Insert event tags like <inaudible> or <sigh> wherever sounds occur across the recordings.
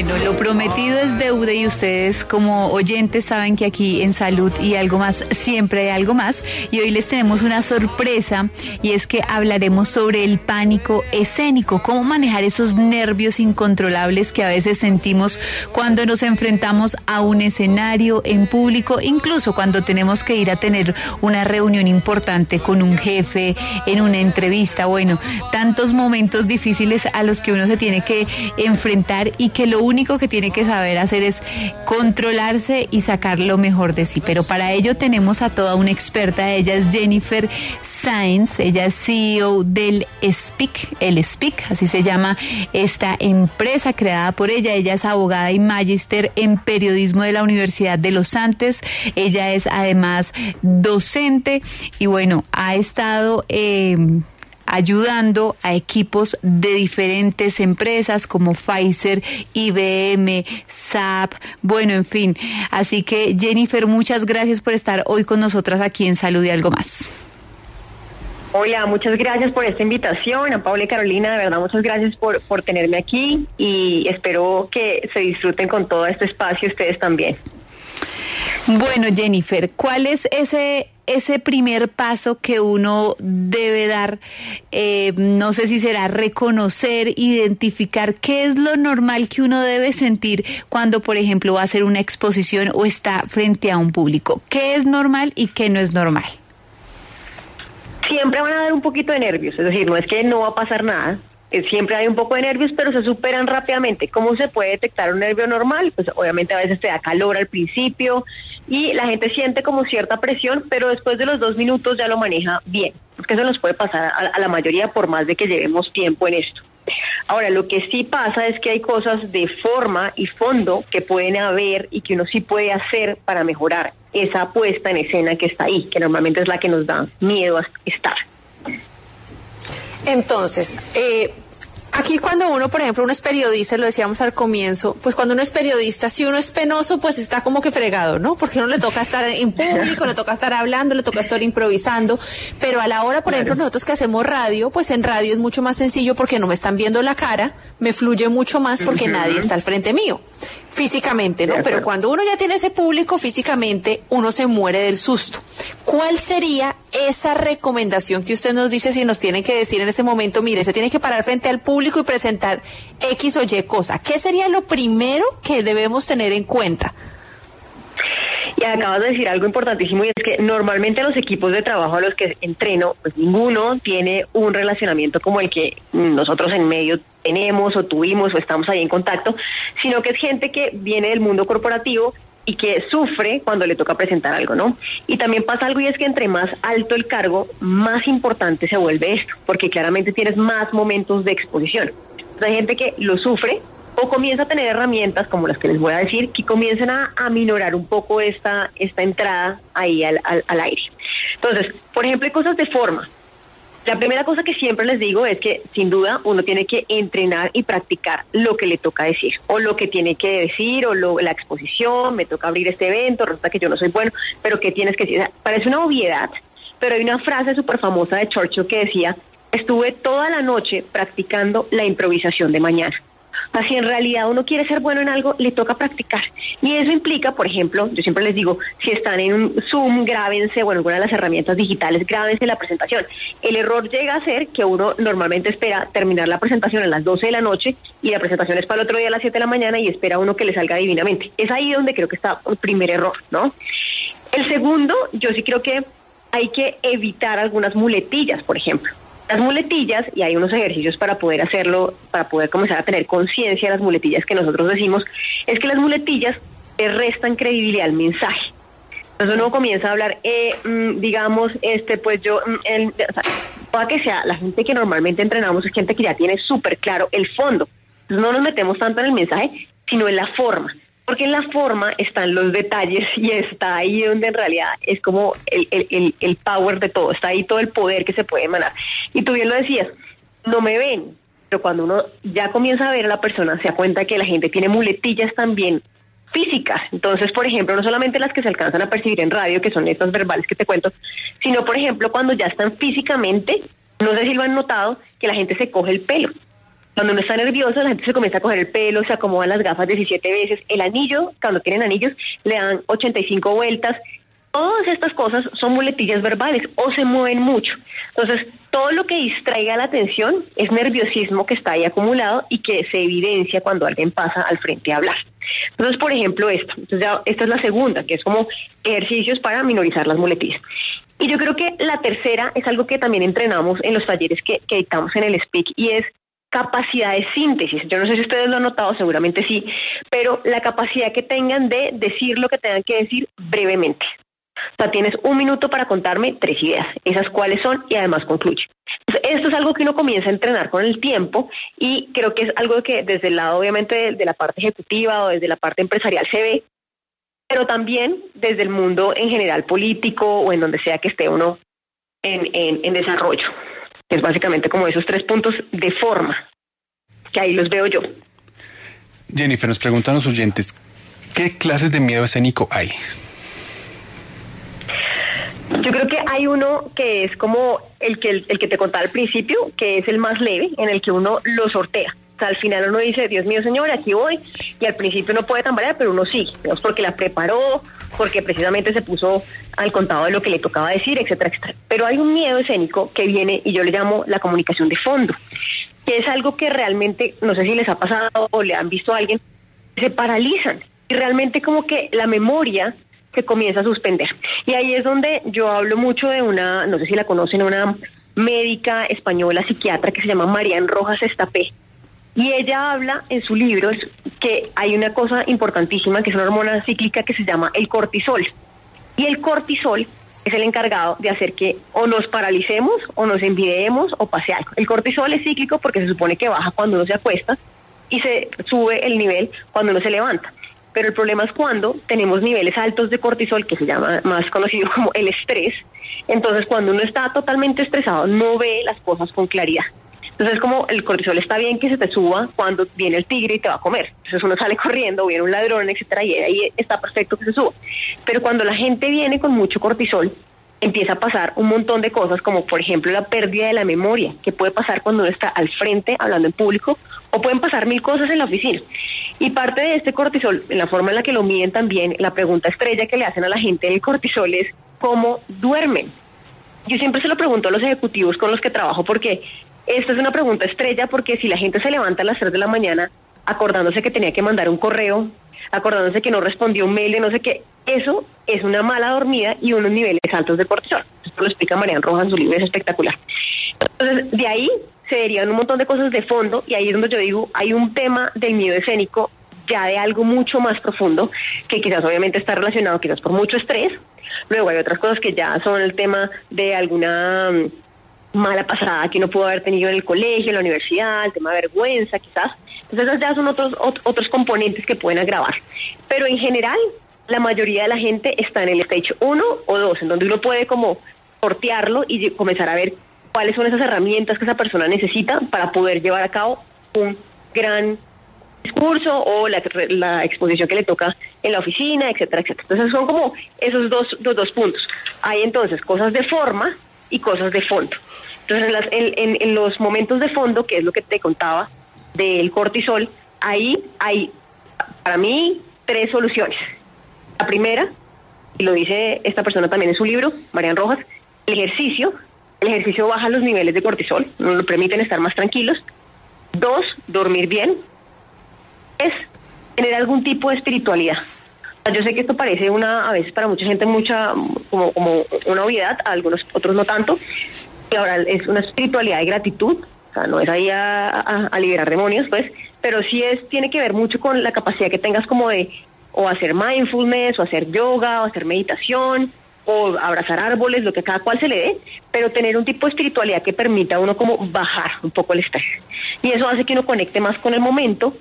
Bueno, lo prometido es deuda y ustedes como oyentes saben que aquí en Salud y algo más siempre hay algo más. Y hoy les tenemos una sorpresa y es que hablaremos sobre el pánico escénico, cómo manejar esos nervios incontrolables que a veces sentimos cuando nos enfrentamos a un escenario en público, incluso cuando tenemos que ir a tener una reunión importante con un jefe, en una entrevista, bueno, tantos momentos difíciles a los que uno se tiene que enfrentar y que lo único que tiene que saber hacer es controlarse y sacar lo mejor de sí. Pero para ello tenemos a toda una experta, ella es Jennifer Sainz, ella es CEO del SPIC, el SPIC, así se llama esta empresa creada por ella. Ella es abogada y magíster en periodismo de la Universidad de los Andes. Ella es además docente y bueno, ha estado... Eh, ayudando a equipos de diferentes empresas como Pfizer, IBM, SAP, bueno, en fin. Así que Jennifer, muchas gracias por estar hoy con nosotras aquí en Salud y algo más. Hola, muchas gracias por esta invitación. A Paula y Carolina, de verdad, muchas gracias por, por tenerme aquí y espero que se disfruten con todo este espacio ustedes también. Bueno, Jennifer, ¿cuál es ese ese primer paso que uno debe dar, eh, no sé si será reconocer, identificar qué es lo normal que uno debe sentir cuando, por ejemplo, va a hacer una exposición o está frente a un público. ¿Qué es normal y qué no es normal? Siempre van a dar un poquito de nervios, es decir, no es que no va a pasar nada, eh, siempre hay un poco de nervios, pero se superan rápidamente. ¿Cómo se puede detectar un nervio normal? Pues obviamente a veces te da calor al principio, y la gente siente como cierta presión, pero después de los dos minutos ya lo maneja bien, porque eso nos puede pasar a, la mayoría por más de que llevemos tiempo en esto. Ahora, lo que sí pasa es que hay cosas de forma y fondo que pueden haber y que uno sí puede hacer para mejorar esa puesta en escena que está ahí, que normalmente es la que nos da miedo a estar. Entonces, eh, Aquí cuando uno, por ejemplo, uno es periodista, lo decíamos al comienzo, pues cuando uno es periodista, si uno es penoso, pues está como que fregado, ¿no? Porque uno le toca estar en público, le toca estar hablando, le toca estar improvisando, pero a la hora, por ejemplo, nosotros que hacemos radio, pues en radio es mucho más sencillo porque no me están viendo la cara, me fluye mucho más porque nadie está al frente mío físicamente, ¿no? Pero cuando uno ya tiene ese público físicamente, uno se muere del susto. ¿Cuál sería esa recomendación que usted nos dice si nos tiene que decir en este momento, mire, se tiene que parar frente al público y presentar X o Y cosa? ¿Qué sería lo primero que debemos tener en cuenta? Y acabas de decir algo importantísimo y es que normalmente los equipos de trabajo a los que entreno, pues ninguno tiene un relacionamiento como el que nosotros en medio tenemos o tuvimos o estamos ahí en contacto, sino que es gente que viene del mundo corporativo y que sufre cuando le toca presentar algo, ¿no? Y también pasa algo y es que entre más alto el cargo, más importante se vuelve esto, porque claramente tienes más momentos de exposición. hay gente que lo sufre o comienza a tener herramientas como las que les voy a decir que comiencen a, aminorar un poco esta, esta entrada ahí al, al, aire. Entonces, por ejemplo, hay cosas de forma. La primera cosa que siempre les digo es que sin duda uno tiene que entrenar y practicar lo que le toca decir o lo que tiene que decir o la exposición, me toca abrir este evento, resulta que yo no soy bueno, pero ¿qué tienes que decir? parece una obviedad, pero hay una frase súper famosa de Churchill que decía, estuve toda la noche practicando la improvisación de mañana. Así en realidad uno quiere ser bueno en algo, le toca practicar. Y eso implica, por ejemplo, yo siempre les digo, si están en un Zoom, grábense, bueno, alguna de las herramientas digitales, grábense la presentación. El error llega a ser que uno normalmente espera terminar la presentación a las 12 de la noche y la presentación es para el otro día a las 7 de la mañana y espera uno que le salga divinamente. Es ahí donde creo que está el primer error, ¿no? El segundo, yo sí creo que hay que evitar algunas muletillas, por ejemplo las muletillas y hay unos ejercicios para poder hacerlo, para poder comenzar a tener conciencia de las muletillas que nosotros decimos, es que las muletillas le restan credibilidad al mensaje. Entonces uno comienza a hablar, eh, mm, digamos, este, pues yo, mm, el, o que sea, la gente que normalmente entrenamos es gente que ya tiene súper claro el fondo. Entonces no nos metemos tanto en el mensaje, sino en la forma. Porque en la forma están los detalles y está ahí donde en realidad es como el, el, el power de todo, está ahí todo el poder que se puede emanar. Y tú bien lo decías, no me ven, pero cuando uno ya comienza a ver a la persona, se da cuenta que la gente tiene muletillas también físicas. Entonces, por ejemplo, no solamente las que se alcanzan a percibir en radio, que son estas verbales que te cuento, sino, por ejemplo, cuando ya están físicamente, no sé si lo han notado, que la gente se coge el pelo. Cuando uno está nervioso, la gente se comienza a coger el pelo, se acomodan las gafas 17 veces. El anillo, cuando tienen anillos, le dan 85 vueltas. Todas estas cosas son muletillas verbales o se mueven mucho. Entonces, todo lo que distraiga la atención es nerviosismo que está ahí acumulado y que se evidencia cuando alguien pasa al frente a hablar. Entonces, por ejemplo, esto. Entonces, ya, esta es la segunda, que es como ejercicios para minorizar las muletillas. Y yo creo que la tercera es algo que también entrenamos en los talleres que, que dictamos en el SPEAK y es capacidad de síntesis. Yo no sé si ustedes lo han notado, seguramente sí, pero la capacidad que tengan de decir lo que tengan que decir brevemente. O sea, tienes un minuto para contarme tres ideas, esas cuáles son y además concluye. esto es algo que uno comienza a entrenar con el tiempo y creo que es algo que desde el lado obviamente de, la parte ejecutiva o desde la parte empresarial se ve, pero también desde el mundo en general político o en donde sea que esté uno en, en, en desarrollo. Es básicamente como esos tres puntos de forma, que ahí los veo yo. Jennifer, nos preguntan los oyentes, ¿qué clases de miedo escénico hay? Yo creo que hay uno que es como el que, el, que te contaba al principio, que es el más leve, en el que uno lo sortea. O sea, al final uno dice, Dios mío, señor, aquí voy, y al principio no puede tambalear, pero uno sí, digamos, porque la preparó, porque precisamente se puso al contado de lo que le tocaba decir, etcétera, etcétera. Pero hay un miedo escénico que viene, y yo le llamo la comunicación de fondo, que es algo que realmente, no sé si les ha pasado o le han visto a alguien, se paralizan, y realmente como que la memoria se comienza a suspender. Y ahí es donde yo hablo mucho de una, no sé si la conocen, una médica española psiquiatra que se llama Marian Rojas Estapé. Y ella habla en su libro que hay una cosa importantísima, que es una hormona cíclica que se llama el cortisol. Y el cortisol es el encargado de hacer que o nos paralicemos o nos envidiemos o pase algo. El cortisol es cíclico porque se supone que baja cuando uno se acuesta y se sube el nivel cuando uno se levanta. Pero el problema es cuando tenemos niveles altos de cortisol, que se llama más conocido como el estrés. Entonces, cuando uno está totalmente estresado, no ve las cosas con claridad. Entonces, como el cortisol está bien que se te suba cuando viene el tigre y te va a comer. Entonces, uno sale corriendo, viene un ladrón, etcétera, y ahí está perfecto que se suba. Pero cuando la gente viene con mucho cortisol, empieza a pasar un montón de cosas, como por ejemplo la pérdida de la memoria, que puede pasar cuando uno está al frente hablando en público, o pueden pasar mil cosas en la oficina. Y parte de este cortisol, en la forma en la que lo miden también, la pregunta estrella que le hacen a la gente del cortisol es cómo duermen. Yo siempre se lo pregunto a los ejecutivos con los que trabajo porque esta es una pregunta estrella porque si la gente se levanta a las 3 de la mañana acordándose que tenía que mandar un correo, acordándose que no respondió un mail de no sé qué, eso es una mala dormida y unos niveles altos de cortisol. Esto lo explica Marian Rojas en su libro, es espectacular. Entonces, de ahí se derivan un montón de cosas de fondo y ahí es donde yo digo, hay un tema del miedo escénico ya de algo mucho más profundo que quizás obviamente está relacionado quizás por mucho estrés. Luego hay otras cosas que ya son el tema de alguna mala pasada que uno pudo haber tenido en el colegio, en la universidad, el tema de vergüenza quizás. Entonces esas ya son otros, otros componentes que pueden agravar. Pero en general, la mayoría de la gente está en el stage 1 o 2, en donde uno puede como sortearlo y comenzar a ver cuáles son esas herramientas que esa persona necesita para poder llevar a cabo un gran discurso o la, exposición que le toca en la oficina, etcétera, etcétera. Entonces son como esos dos, dos puntos. Hay entonces cosas de forma y cosas de fondo. Entonces en, en, los momentos de fondo, que es lo que te contaba del cortisol, ahí hay para mí tres soluciones. La primera, y lo dice esta persona también en su libro, Marian Rojas, el ejercicio, el ejercicio baja los niveles de cortisol, nos lo permiten estar más tranquilos. Dos, dormir bien. Es tener algún tipo de espiritualidad. Yo sé que esto parece una, a veces para mucha gente, mucha, como, como una obviedad, a algunos otros no tanto. Y ahora es una espiritualidad de gratitud, o sea, no es ahí a, a liberar demonios, pues, pero sí es, tiene que ver mucho con la capacidad que tengas como de o hacer mindfulness, o hacer yoga, o hacer meditación, o abrazar árboles, lo que cada cual se le dé, pero tener un tipo de espiritualidad que permita a uno como bajar un poco el estrés. Y eso hace que uno conecte más con el momento,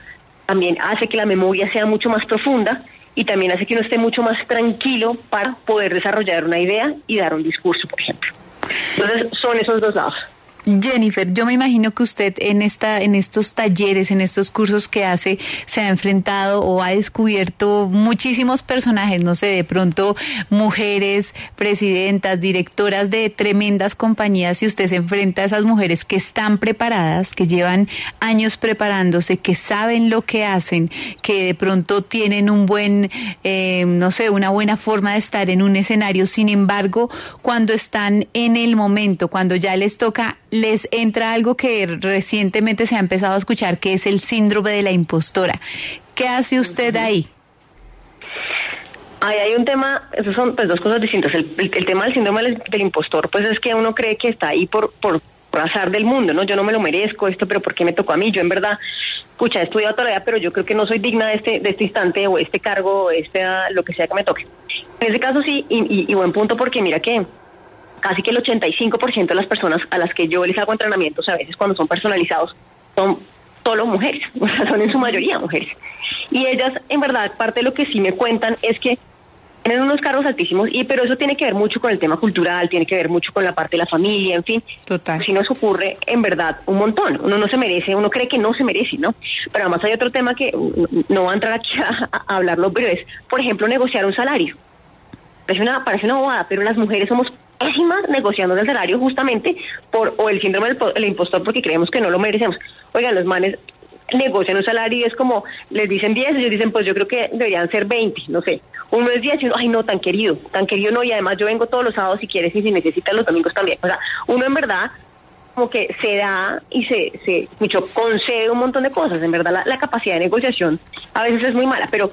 también hace que la memoria sea mucho más profunda y también hace que uno esté mucho más tranquilo para poder desarrollar una idea y dar un discurso, por ejemplo. Entonces, son esos dos lados. Jennifer, yo me imagino que usted en esta, en estos talleres, en estos cursos que hace, se ha enfrentado o ha descubierto muchísimos personajes, no sé, de pronto mujeres, presidentas, directoras de tremendas compañías, y usted se enfrenta a esas mujeres que están preparadas, que llevan años preparándose, que saben lo que hacen, que de pronto tienen un buen, eh, no sé, una buena forma de estar en un escenario. Sin embargo, cuando están en el momento, cuando ya les toca les entra algo que recientemente se ha empezado a escuchar, que es el síndrome de la impostora. ¿Qué hace usted ahí? Ahí hay un tema, esos son pues dos cosas distintas. El, tema del síndrome del, impostor, pues es que uno cree que está ahí por, por, azar del mundo, ¿no? Yo no me lo merezco esto, pero ¿por qué me tocó a mí? Yo en verdad, escucha, he estudiado todavía, pero yo creo que no soy digna de este, de este instante o este cargo o este, lo que sea que me toque. En ese caso sí, y, y buen punto porque mira que casi que el 85% de las personas a las que yo les hago entrenamientos, a veces cuando son personalizados, son solo mujeres, <laughs> o sea, son en su mayoría mujeres. Y ellas, en verdad, parte de lo que sí me cuentan es que tienen unos cargos altísimos, y pero eso tiene que ver mucho con el tema cultural, tiene que ver mucho con la parte de la familia, en fin. Total. Si nos ocurre, en verdad, un montón. Uno no se merece, uno cree que no se merece, ¿no? Pero además hay otro tema que no va a entrar aquí <laughs> a, a hablarlo, pero es, por ejemplo, negociar un salario. Parece una, parece una bobada, pero las mujeres somos pésimas negociando el salario justamente por o el síndrome del impostor porque creemos que no lo merecemos. Oigan, los manes negocian un salario y es como, les dicen 10, ellos dicen, pues yo creo que deberían ser 20, no sé. Uno es 10 y uno, ay no, tan querido, tan querido no, y además yo vengo todos los sábados si quieres y si necesitas los domingos también. O sea, uno en verdad como que se da y se, se mucho concede un montón de cosas. En verdad la capacidad de negociación a veces es muy mala, pero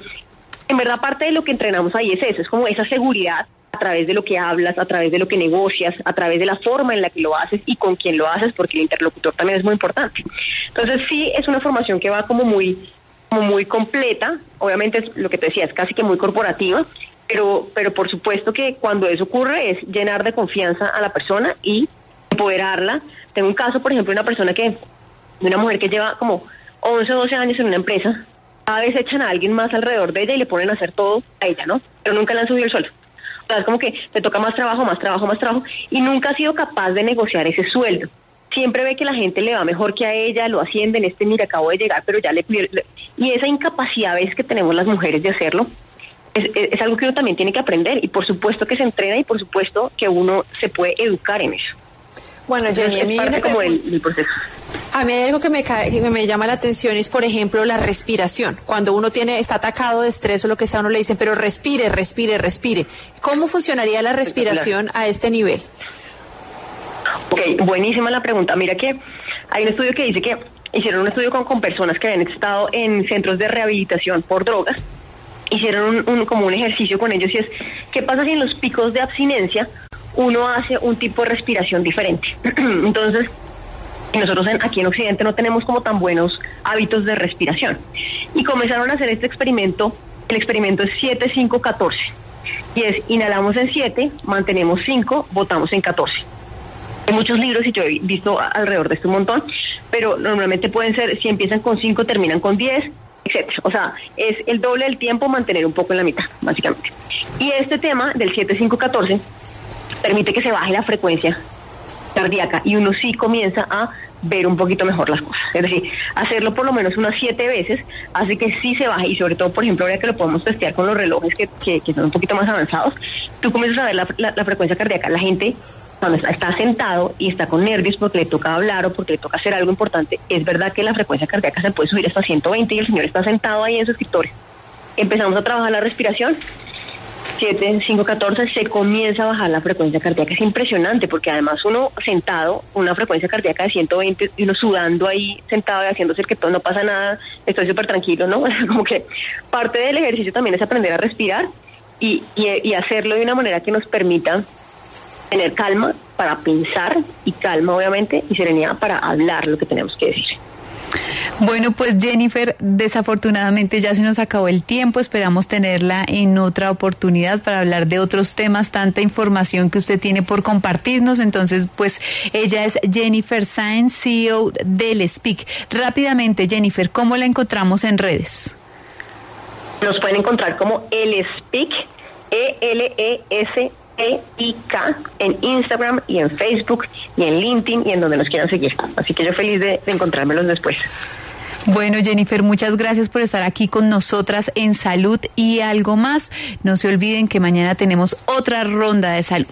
en verdad parte de lo que entrenamos ahí es eso, es como esa seguridad a través de lo que hablas, a través de lo que negocias, a través de la forma en la que lo haces y con quién lo haces, porque el interlocutor también es muy importante. Entonces sí es una formación que va como muy, como muy completa, obviamente es lo que te decía, es casi que muy corporativa, pero, pero por supuesto que cuando eso ocurre es llenar de confianza a la persona y empoderarla. Tengo un caso, por ejemplo, de una persona que, de una mujer que lleva como 11 o 12 años en una empresa, cada vez echan a alguien más alrededor de ella y le ponen a hacer todo a ella, ¿no? Pero nunca le han subido el sueldo es como que te toca más trabajo, más trabajo, más trabajo, y nunca ha sido capaz de negociar ese sueldo. Siempre ve que la gente le va mejor que a ella, lo ascienden, este mira, acabo de llegar, pero ya le... Y esa incapacidad ¿ves? que tenemos las mujeres de hacerlo, es, es, algo que uno también tiene que aprender, y por supuesto que se entrena, y por supuesto que uno se puede educar en eso. Bueno, Jenny, a mí como el, proceso. A mí hay algo que me, que me llama la atención es, por ejemplo, la respiración. Cuando uno tiene está atacado de estrés o lo que sea, uno le dicen, pero respire, respire, respire. ¿Cómo funcionaría la respiración a este nivel? Ok, buenísima la pregunta. Mira que hay un estudio que dice que hicieron un estudio con, con personas que habían estado en centros de rehabilitación por drogas. Hicieron un, como un ejercicio con ellos y es, ¿qué pasa si en los picos de abstinencia uno hace un tipo de respiración diferente. <clears throat> Entonces, nosotros aquí en Occidente no tenemos como tan buenos hábitos de respiración. Y comenzaron a hacer este experimento, el experimento es 7-5-14. Y es, inhalamos en 7, mantenemos 5, votamos en 14. Hay muchos libros y yo he visto alrededor de este un montón, pero normalmente pueden ser, si empiezan con 5, terminan con 10, etc. O sea, es el doble del tiempo mantener un poco en la mitad, básicamente. Y este tema del 7-5-14 permite que se baje la frecuencia cardíaca y uno sí comienza a ver un poquito mejor las cosas. Es decir, hacerlo por lo menos unas siete veces hace que sí se baje y sobre todo, por ejemplo, ahora que lo podemos testear con los relojes que, que, son un poquito más avanzados, tú comienzas a ver la, la, frecuencia cardíaca. La gente cuando está, está, sentado y está con nervios porque le toca hablar o porque le toca hacer algo importante, es verdad que la frecuencia cardíaca se puede subir hasta 120 y el señor está sentado ahí en su escritorio. Empezamos a trabajar la respiración 7, 5, 14 se comienza a bajar la frecuencia cardíaca. Es impresionante porque además uno sentado, una frecuencia cardíaca de 120 y uno sudando ahí sentado y haciéndose que todo no pasa nada, estoy súper tranquilo, ¿no? <laughs> Como que parte del ejercicio también es aprender a respirar y, y, hacerlo de una manera que nos permita tener calma para pensar y calma obviamente y serenidad para hablar lo que tenemos que decir. Bueno, pues Jennifer, desafortunadamente ya se nos acabó el tiempo. Esperamos tenerla en otra oportunidad para hablar de otros temas, tanta información que usted tiene por compartirnos. Entonces, pues ella es Jennifer Sainz, CEO del Speak. Rápidamente, Jennifer, ¿cómo la encontramos en redes? Nos pueden encontrar como el Speak, E-L-E-S. E-I-K en Instagram y en Facebook y en LinkedIn y en donde nos quieran seguir. Así que yo feliz de encontrármelos después. Bueno, Jennifer, muchas gracias por estar aquí con nosotras en Salud y algo más. No se olviden que mañana tenemos otra ronda de salud.